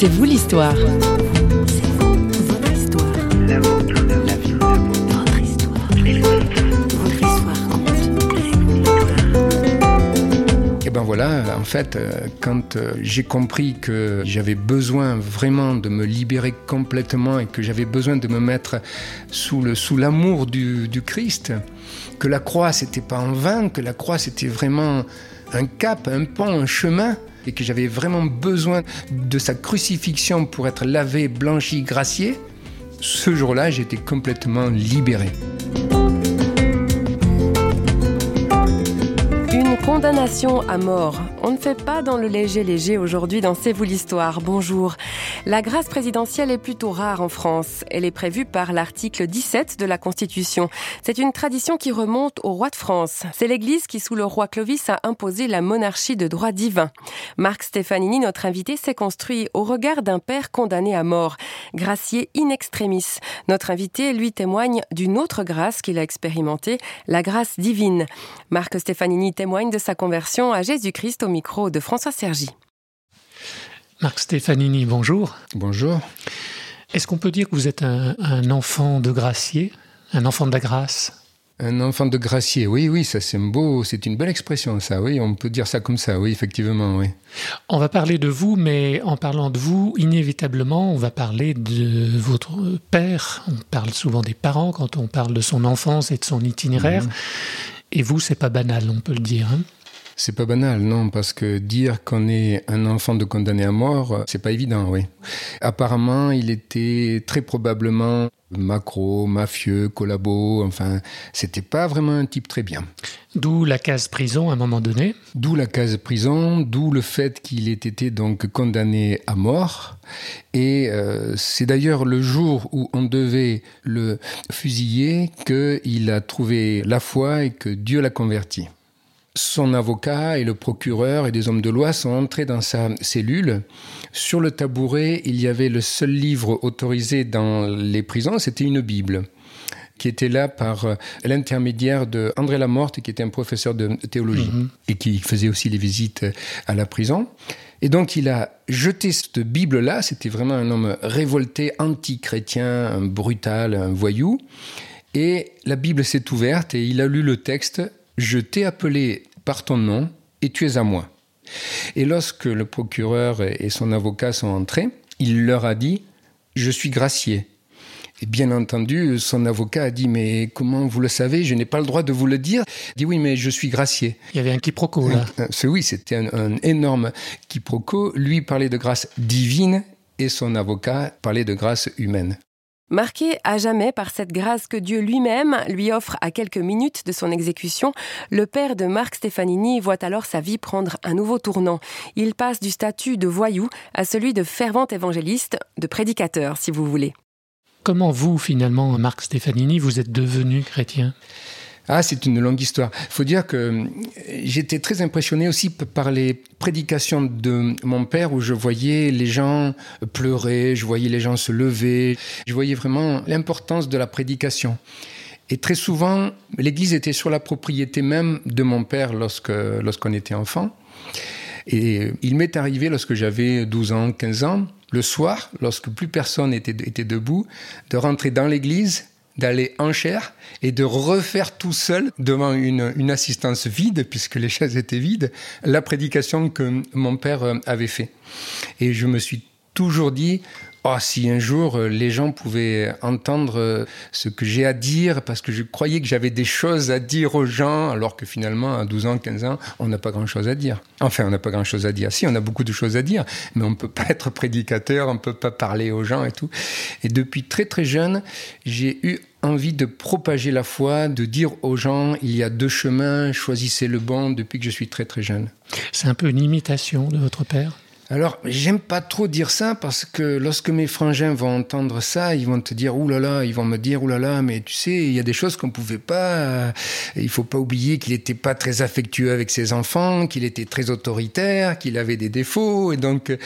C'est vous l'histoire. Et ben voilà, en fait, euh, quand euh, j'ai compris que j'avais besoin vraiment de me libérer complètement et que j'avais besoin de me mettre sous le sous l'amour du, du Christ, que la croix c'était pas en vain, que la croix c'était vraiment un cap, un pont, un chemin, et que j'avais vraiment besoin de sa crucifixion pour être lavé, blanchi, gracié, ce jour-là, j'étais complètement libéré. Condamnation à mort. On ne fait pas dans le léger léger aujourd'hui dans C'est vous l'histoire. Bonjour. La grâce présidentielle est plutôt rare en France. Elle est prévue par l'article 17 de la Constitution. C'est une tradition qui remonte au roi de France. C'est l'Église qui, sous le roi Clovis, a imposé la monarchie de droit divin. Marc Stefanini, notre invité, s'est construit au regard d'un père condamné à mort, gracié in extremis. Notre invité lui témoigne d'une autre grâce qu'il a expérimentée, la grâce divine. Marc Stefanini témoigne de sa conversion à Jésus-Christ au micro de François Sergi. Marc Stefanini, bonjour. Bonjour. Est-ce qu'on peut dire que vous êtes un, un, enfant de gracier, un enfant de la grâce? Un enfant de gracier, oui, oui, ça c'est beau, c'est une belle expression, ça, oui, on peut dire ça comme ça, oui, effectivement, oui. On va parler de vous, mais en parlant de vous, inévitablement, on va parler de votre père. On parle souvent des parents quand on parle de son enfance et de son itinéraire. Mmh. Et vous, c'est pas banal, on peut le dire. Hein c'est pas banal, non, parce que dire qu'on est un enfant de condamné à mort, c'est pas évident, oui. Apparemment, il était très probablement macro, mafieux, collabo, enfin, c'était pas vraiment un type très bien. D'où la case prison à un moment donné. D'où la case prison, d'où le fait qu'il ait été donc condamné à mort. Et euh, c'est d'ailleurs le jour où on devait le fusiller qu'il a trouvé la foi et que Dieu l'a converti son avocat et le procureur et des hommes de loi sont entrés dans sa cellule. Sur le tabouret, il y avait le seul livre autorisé dans les prisons, c'était une Bible qui était là par euh, l'intermédiaire de André Lamorte, qui était un professeur de théologie -hmm. et qui faisait aussi les visites à la prison. Et donc il a jeté cette Bible-là, c'était vraiment un homme révolté, anti-chrétien, un brutal, un voyou. Et la Bible s'est ouverte et il a lu le texte je t'ai appelé par ton nom et tu es à moi. Et lorsque le procureur et son avocat sont entrés, il leur a dit Je suis gracié. Et bien entendu, son avocat a dit Mais comment vous le savez? Je n'ai pas le droit de vous le dire. Il dit Oui, mais je suis gracié. Il y avait un quiproquo là. Oui, c'était un, un énorme quiproquo. Lui parlait de grâce divine et son avocat parlait de grâce humaine. Marqué à jamais par cette grâce que Dieu lui-même lui offre à quelques minutes de son exécution, le père de Marc Stefanini voit alors sa vie prendre un nouveau tournant. Il passe du statut de voyou à celui de fervent évangéliste, de prédicateur, si vous voulez. Comment vous, finalement, Marc Stefanini, vous êtes devenu chrétien? Ah, c'est une longue histoire. Il faut dire que j'étais très impressionné aussi par les prédications de mon père où je voyais les gens pleurer, je voyais les gens se lever, je voyais vraiment l'importance de la prédication. Et très souvent, l'église était sur la propriété même de mon père lorsque, lorsqu'on était enfant. Et il m'est arrivé lorsque j'avais 12 ans, 15 ans, le soir, lorsque plus personne était, était debout, de rentrer dans l'église d'aller en chair et de refaire tout seul devant une, une, assistance vide, puisque les chaises étaient vides, la prédication que mon père euh, avait fait. Et je me suis toujours dit, oh, si un jour les gens pouvaient entendre ce que j'ai à dire, parce que je croyais que j'avais des choses à dire aux gens, alors que finalement, à 12 ans, 15 ans, on n'a pas grand-chose à dire. Enfin, on n'a pas grand-chose à dire. Si, on a beaucoup de choses à dire, mais on ne peut pas être prédicateur, on ne peut pas parler aux gens et tout. Et depuis très très jeune, j'ai eu envie de propager la foi, de dire aux gens, il y a deux chemins, choisissez le bon depuis que je suis très très jeune. C'est un peu une imitation de votre père? Alors, j'aime pas trop dire ça parce que lorsque mes frangins vont entendre ça, ils vont te dire ouh là là, ils vont me dire ouh là là, mais tu sais, il y a des choses qu'on pouvait pas. Il faut pas oublier qu'il était pas très affectueux avec ses enfants, qu'il était très autoritaire, qu'il avait des défauts, et donc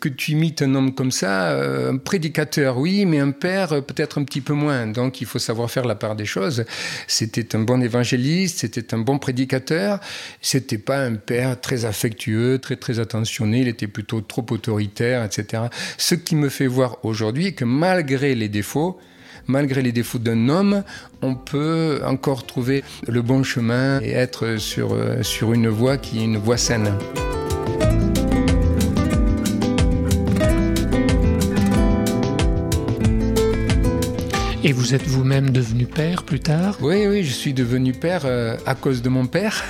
que tu imites un homme comme ça, un prédicateur oui, mais un père peut-être un petit peu moins. Donc il faut savoir faire la part des choses. C'était un bon évangéliste, c'était un bon prédicateur, c'était pas un père très affectueux, très très attentionné, il était plutôt plutôt trop autoritaire, etc. Ce qui me fait voir aujourd'hui que malgré les défauts, malgré les défauts d'un homme, on peut encore trouver le bon chemin et être sur, euh, sur une voie qui est une voie saine. Et vous êtes vous-même devenu père plus tard? Oui, oui, je suis devenu père euh, à cause de mon père.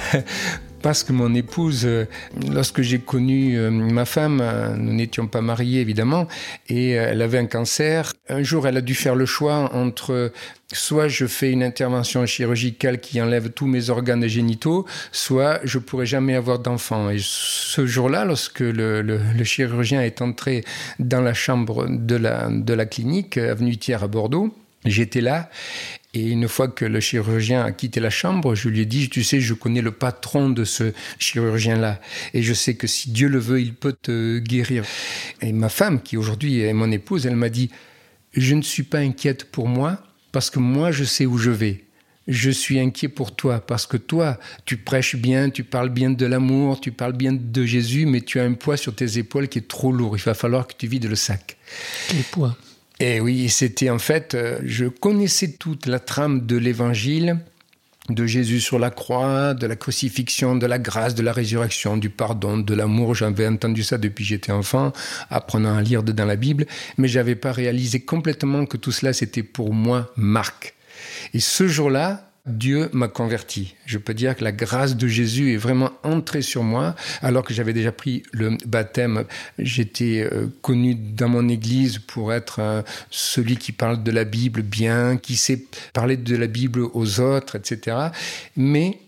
Parce que mon épouse, euh, lorsque j'ai connu euh, ma femme, nous n'étions pas mariés évidemment, et elle avait un cancer. Un jour, elle a dû faire le choix entre soit je fais une intervention chirurgicale qui enlève tous mes organes génitaux, soit je pourrais jamais avoir d'enfant. Et ce jour-là, lorsque le, chirurgien est entré dans la chambre de la, de la clinique, avenue Thiers à Bordeaux, J'étais là et une fois que le chirurgien a quitté la chambre, je lui ai dit, tu sais, je connais le patron de ce chirurgien-là et je sais que si Dieu le veut, il peut te guérir. Et ma femme, qui aujourd'hui est mon épouse, elle m'a dit, je ne suis pas inquiète pour moi parce que moi, je sais où je vais. Je suis inquiet pour toi parce que toi, tu prêches bien, tu parles bien de l'amour, tu parles bien de Jésus, mais tu as un poids sur tes épaules qui est trop lourd. Il va falloir que tu vides le sac. Quel poids? Et oui, c'était en fait, euh, je connaissais toute la trame de l'évangile, de Jésus sur la croix, de la crucifixion, de la grâce, de la résurrection, du pardon, de l'amour. J'avais entendu ça depuis j'étais enfant, apprenant à lire dans la Bible, mais j'avais pas réalisé complètement que tout cela c'était pour moi Marc. Et ce jour-là, Dieu m'a converti. Je peux dire que la grâce de Jésus est vraiment entrée sur moi, alors que j'avais déjà pris le baptême. J'étais euh, connu dans mon église pour être euh, celui qui parle de la Bible bien, qui sait parler de la Bible aux autres, etc. Mais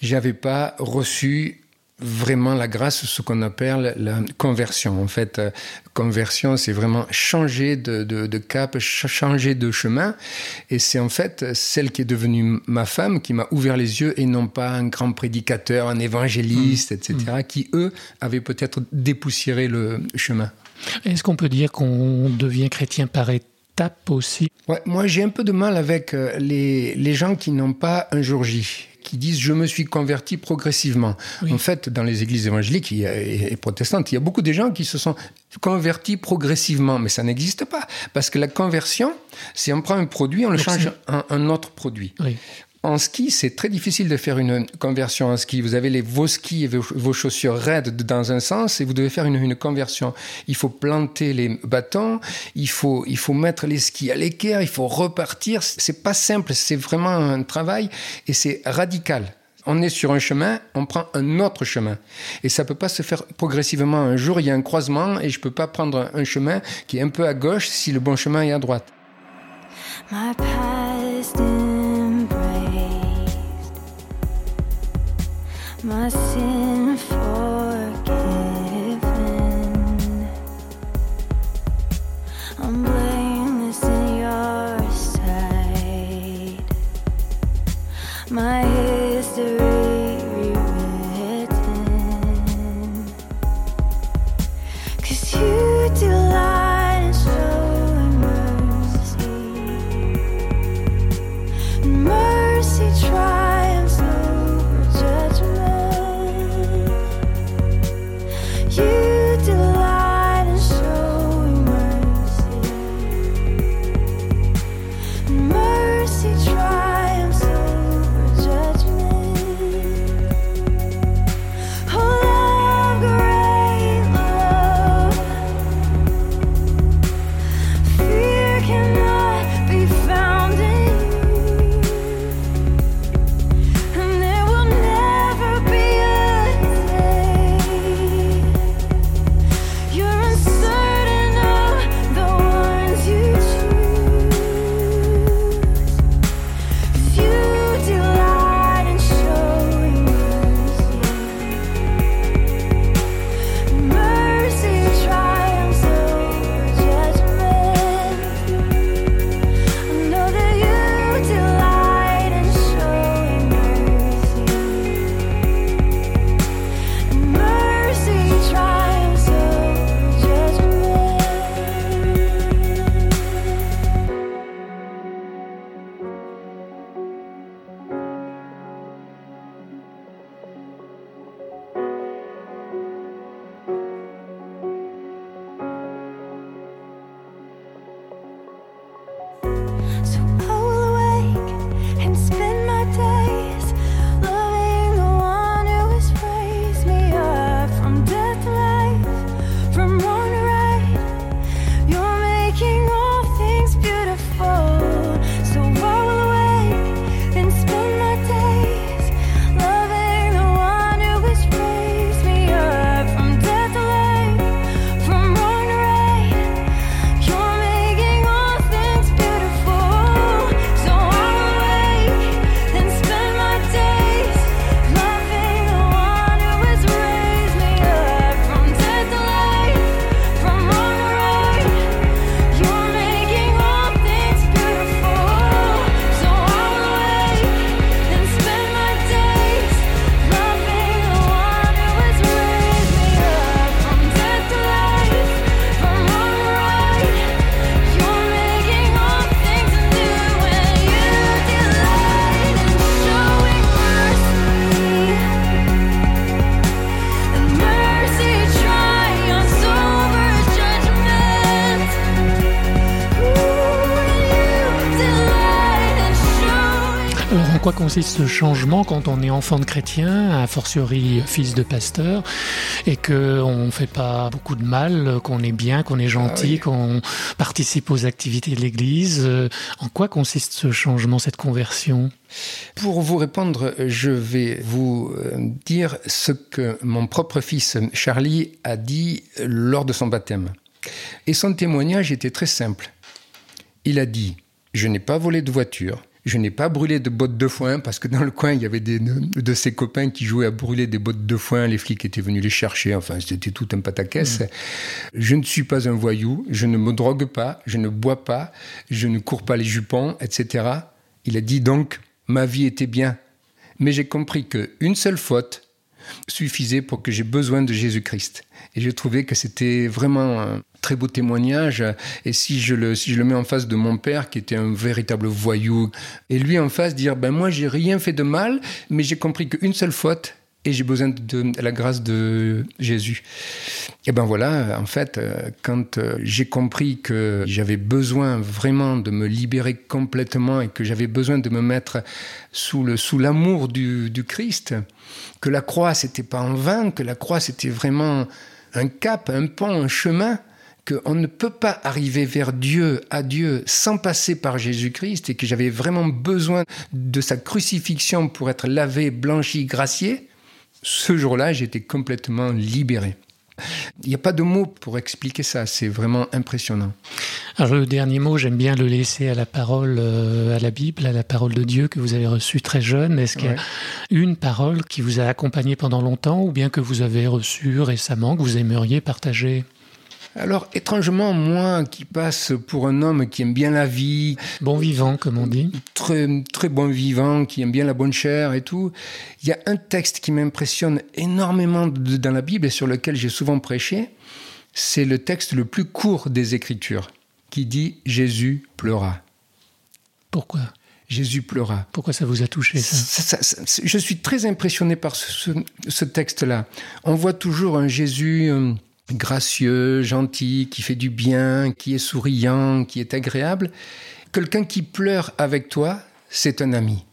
j'avais pas reçu vraiment la grâce, ce qu'on appelle la conversion. En fait, euh, conversion, c'est vraiment changer de, de, de, cap, changer de chemin. Et c'est en fait celle qui est devenue ma femme qui m'a ouvert les yeux et non pas un grand prédicateur, un évangéliste, etc., mmh. qui, eux, avaient peut-être dépoussiéré le chemin. Est-ce qu'on peut dire qu'on devient chrétien par étapes aussi? Ouais, Moi, j'ai un peu de mal avec euh, les, les gens qui n'ont pas un jour J qui disent je me suis converti progressivement. Oui. En fait, dans les églises évangéliques et, protestantes, il y a beaucoup de gens qui se sont convertis progressivement, mais ça n'existe pas parce que la conversion, c'est on prend un produit, on le change en un autre produit. Oui. En ski, c'est très difficile de faire une conversion en ski. Vous avez les, vos skis et vos, chaussures raides dans un sens et vous devez faire une, conversion. Il faut planter les bâtons, il faut, il faut mettre les skis à l'équerre, il faut repartir. C'est pas simple, c'est vraiment un travail et c'est radical. On est sur un chemin, on prend un autre chemin. Et ça peut pas se faire progressivement. Un jour, il y a un croisement et je peux pas prendre un chemin qui est un peu à gauche si le bon chemin est à droite. My sin quoi consiste ce changement quand on est enfant de chrétien, a fortiori fils de pasteur, et qu'on ne fait pas beaucoup de mal, qu'on est bien, qu'on est gentil, ah qu'on participe aux activités de l'Église. Euh, en quoi consiste ce changement, cette conversion? Pour vous répondre, je vais vous euh, dire ce que mon propre fils Charlie a dit lors de son baptême. Et son témoignage était très simple. Il a dit, je n'ai pas volé de voiture, je n'ai pas brûlé de bottes de foin parce que dans le coin, il y avait des, de ses copains qui jouaient à brûler des bottes de foin. Les flics étaient venus les chercher. Enfin, c'était tout un pataquès. Mmh. Je ne suis pas un voyou. Je ne me drogue pas. Je ne bois pas. Je ne cours pas les jupons, etc. Il a dit donc, ma vie était bien. Mais j'ai compris qu'une seule faute suffisait pour que j'ai besoin de Jésus-Christ. Et j'ai trouvé que c'était vraiment très beau témoignage. Et si je, le, si je le mets en face de mon père, qui était un véritable voyou, et lui en face dire, ben moi j'ai rien fait de mal, mais j'ai compris qu'une seule faute, et j'ai besoin de, la grâce de Jésus. Et ben voilà, en fait, euh, quand euh, j'ai compris que j'avais besoin vraiment de me libérer complètement et que j'avais besoin de me mettre sous le sous l'amour du, du Christ, que la croix c'était pas en vain, que la croix c'était vraiment un cap, un pont, un chemin, qu'on ne peut pas arriver vers Dieu, à Dieu, sans passer par Jésus-Christ, et que j'avais vraiment besoin de sa crucifixion pour être lavé, blanchi, gracié, ce jour-là, j'étais complètement libéré. Il n'y a pas de mots pour expliquer ça, c'est vraiment impressionnant. Alors le dernier mot, j'aime bien le laisser à la parole, euh, à la Bible, à la parole de Dieu que vous avez reçue très jeune. Est-ce qu'il y a une parole qui vous a accompagné pendant longtemps ou bien que vous avez reçue récemment, que vous aimeriez partager? Alors, étrangement, moi qui passe pour un homme qui aime bien la vie. Bon vivant, comme on dit. Très, très bon vivant, qui aime bien la bonne chair et tout. Il y a un texte qui m'impressionne énormément dans la Bible et sur lequel j'ai souvent prêché. C'est le texte le plus court des Écritures, qui dit Jésus pleura. Pourquoi? Jésus pleura. Pourquoi ça vous a touché ça, Je suis très impressionné par ce, ce texte-là. On voit toujours un Jésus euh, gracieux, gentil, qui fait du bien, qui est souriant, qui est agréable. Quelqu'un qui pleure avec toi, c'est un ami.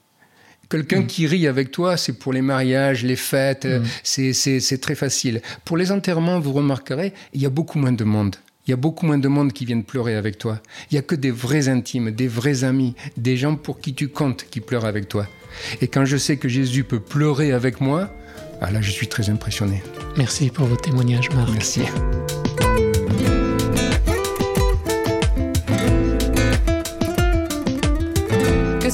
Quelqu'un mm. qui rit avec toi, c'est pour les mariages, les fêtes, mm. c'est très facile. Pour les enterrements, vous remarquerez, il y a beaucoup moins de monde. Il y a beaucoup moins de monde qui viennent pleurer avec toi. Il y a que des vrais intimes, des vrais amis, des gens pour qui tu comptes qui pleurent avec toi. Et quand je sais que Jésus peut pleurer avec moi, ah là, je suis très impressionné. Merci pour votre témoignage, Marc. Merci.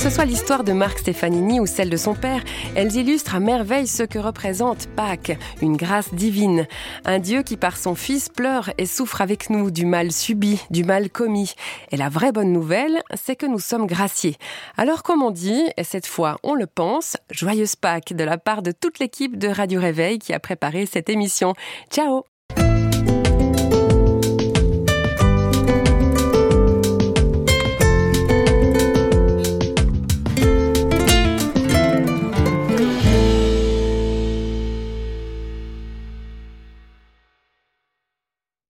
Ce soit l'histoire de Marc Stefanini ou celle de son père, elles illustrent à merveille ce que représente Pâques, une grâce divine. Un Dieu qui par son Fils pleure et souffre avec nous du mal subi, du mal commis. Et la vraie bonne nouvelle, c'est que nous sommes graciés. Alors comme on dit, et cette fois on le pense, joyeuse Pâques de la part de toute l'équipe de Radio Réveil qui a préparé cette émission. Ciao